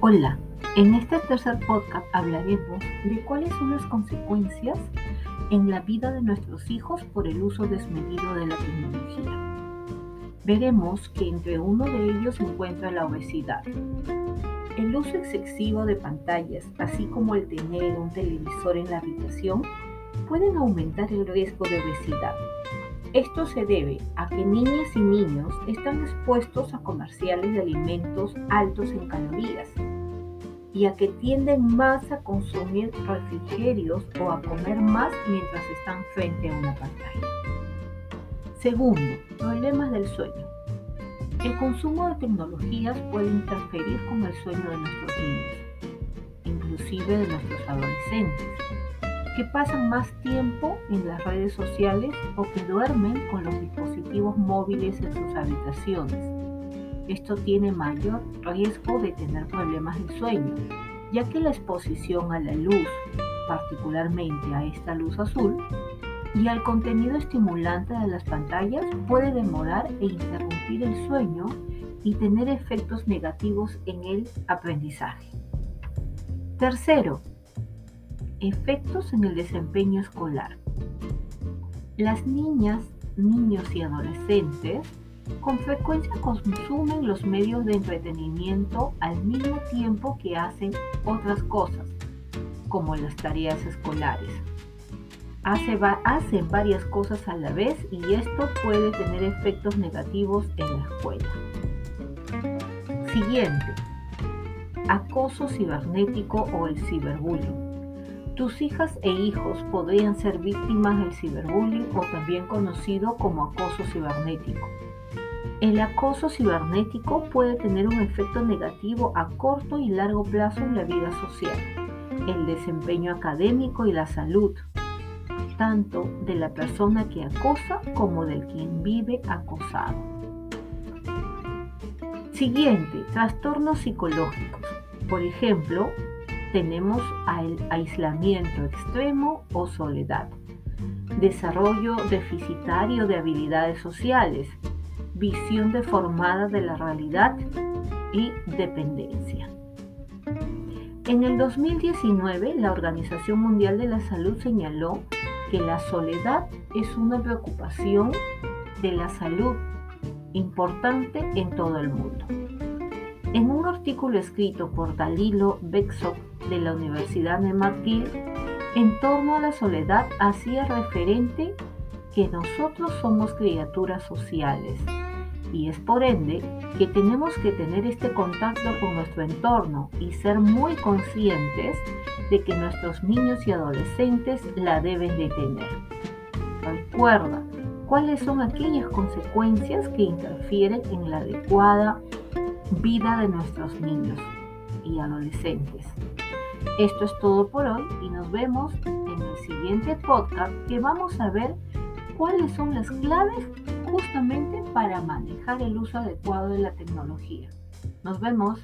Hola, en este tercer podcast hablaremos de cuáles son las consecuencias en la vida de nuestros hijos por el uso desmedido de la tecnología. Veremos que entre uno de ellos se encuentra la obesidad. El uso excesivo de pantallas, así como el tener un televisor en la habitación, pueden aumentar el riesgo de obesidad. Esto se debe a que niñas y niños están expuestos a comerciales de alimentos altos en calorías y a que tienden más a consumir refrigerios o a comer más mientras están frente a una pantalla. Segundo, problemas del sueño. El consumo de tecnologías puede interferir con el sueño de nuestros niños, inclusive de nuestros adolescentes que pasan más tiempo en las redes sociales o que duermen con los dispositivos móviles en sus habitaciones. Esto tiene mayor riesgo de tener problemas de sueño, ya que la exposición a la luz, particularmente a esta luz azul, y al contenido estimulante de las pantallas puede demorar e interrumpir el sueño y tener efectos negativos en el aprendizaje. Tercero, Efectos en el desempeño escolar. Las niñas, niños y adolescentes con frecuencia consumen los medios de entretenimiento al mismo tiempo que hacen otras cosas, como las tareas escolares. hacen varias cosas a la vez y esto puede tener efectos negativos en la escuela. Siguiente. Acoso cibernético o el ciberbullying. Tus hijas e hijos podrían ser víctimas del ciberbullying o también conocido como acoso cibernético. El acoso cibernético puede tener un efecto negativo a corto y largo plazo en la vida social, el desempeño académico y la salud, tanto de la persona que acosa como del quien vive acosado. Siguiente, trastornos psicológicos. Por ejemplo, tenemos aislamiento extremo o soledad, desarrollo deficitario de habilidades sociales, visión deformada de la realidad y dependencia. En el 2019, la Organización Mundial de la Salud señaló que la soledad es una preocupación de la salud importante en todo el mundo. En un artículo escrito por Dalilo Bexop de la Universidad de McGill, en torno a la soledad hacía referente que nosotros somos criaturas sociales y es por ende que tenemos que tener este contacto con nuestro entorno y ser muy conscientes de que nuestros niños y adolescentes la deben de tener. Recuerda cuáles son aquellas consecuencias que interfieren en la adecuada vida de nuestros niños y adolescentes. Esto es todo por hoy y nos vemos en el siguiente podcast que vamos a ver cuáles son las claves justamente para manejar el uso adecuado de la tecnología. Nos vemos.